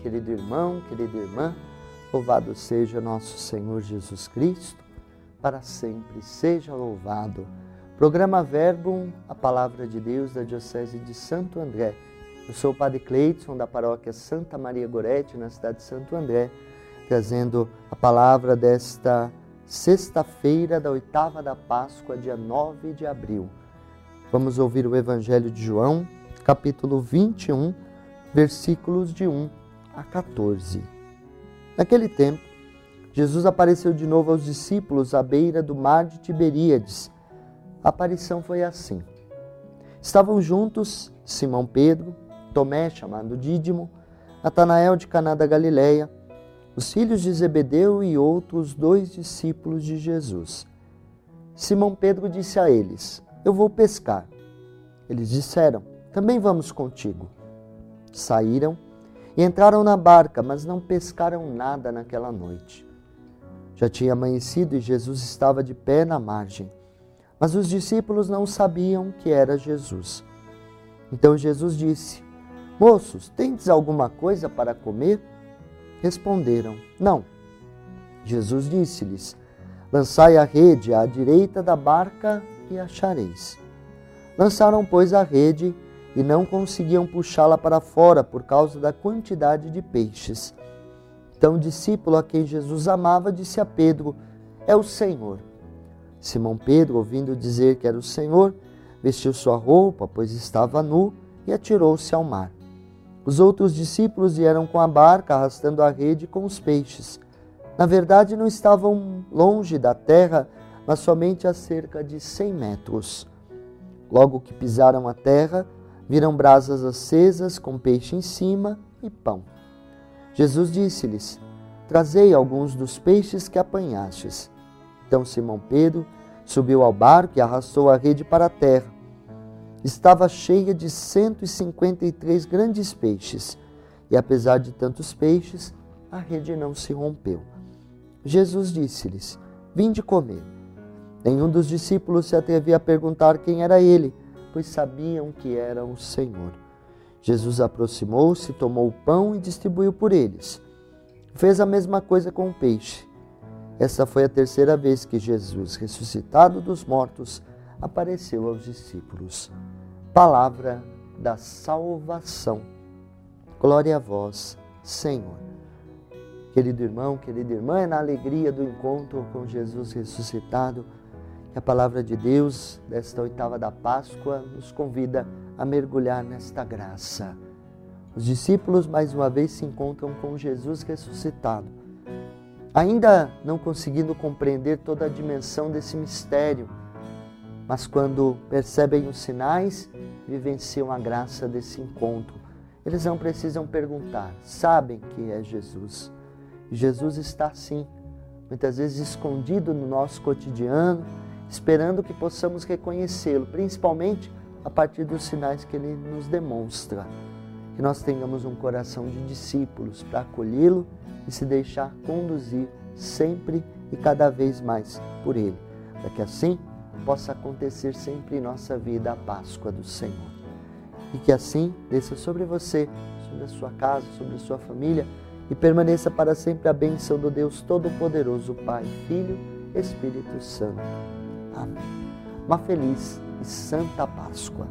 querido irmão, querida irmã. Louvado seja nosso Senhor Jesus Cristo, para sempre seja louvado. Programa Verbo, a palavra de Deus da Diocese de Santo André. Eu sou o Padre Cleidson, da paróquia Santa Maria Gorete, na cidade de Santo André, trazendo a palavra desta sexta-feira da oitava da Páscoa, dia 9 de abril. Vamos ouvir o Evangelho de João, capítulo 21, versículos de 1 a 14. Naquele tempo, Jesus apareceu de novo aos discípulos à beira do mar de Tiberíades. A aparição foi assim. Estavam juntos Simão Pedro, Tomé, chamado Dídimo, Natanael de Caná da Galileia, os filhos de Zebedeu e outros dois discípulos de Jesus. Simão Pedro disse a eles: Eu vou pescar. Eles disseram: Também vamos contigo. Saíram e entraram na barca, mas não pescaram nada naquela noite. Já tinha amanhecido e Jesus estava de pé na margem, mas os discípulos não sabiam que era Jesus. Então Jesus disse: Moços, tendes alguma coisa para comer? Responderam: Não. Jesus disse-lhes: Lançai a rede à direita da barca e achareis. Lançaram, pois, a rede e não conseguiam puxá-la para fora por causa da quantidade de peixes. Então o discípulo a quem Jesus amava disse a Pedro: É o Senhor. Simão Pedro, ouvindo dizer que era o Senhor, vestiu sua roupa, pois estava nu, e atirou-se ao mar. Os outros discípulos vieram com a barca, arrastando a rede com os peixes. Na verdade, não estavam longe da terra, mas somente a cerca de cem metros. Logo que pisaram a terra, viram brasas acesas com peixe em cima e pão. Jesus disse-lhes: Trazei alguns dos peixes que apanhastes. Então Simão Pedro subiu ao barco e arrastou a rede para a terra. Estava cheia de 153 grandes peixes, e apesar de tantos peixes, a rede não se rompeu. Jesus disse-lhes: Vinde comer. Nenhum dos discípulos se atrevia a perguntar quem era ele pois sabiam que era o Senhor. Jesus aproximou-se, tomou o pão e distribuiu por eles. Fez a mesma coisa com o peixe. Essa foi a terceira vez que Jesus, ressuscitado dos mortos, apareceu aos discípulos. Palavra da salvação. Glória a vós, Senhor. Querido irmão, querida irmã, é na alegria do encontro com Jesus ressuscitado a palavra de Deus desta oitava da Páscoa nos convida a mergulhar nesta graça. Os discípulos mais uma vez se encontram com Jesus ressuscitado, ainda não conseguindo compreender toda a dimensão desse mistério, mas quando percebem os sinais, vivenciam a graça desse encontro. Eles não precisam perguntar, sabem que é Jesus. Jesus está sim, muitas vezes escondido no nosso cotidiano, esperando que possamos reconhecê-lo, principalmente a partir dos sinais que ele nos demonstra. Que nós tenhamos um coração de discípulos para acolhê-lo e se deixar conduzir sempre e cada vez mais por ele, para que assim possa acontecer sempre em nossa vida a Páscoa do Senhor. E que assim desça sobre você, sobre a sua casa, sobre a sua família e permaneça para sempre a bênção do Deus Todo-Poderoso, Pai, Filho, Espírito Santo. Amém. Uma feliz e santa Páscoa.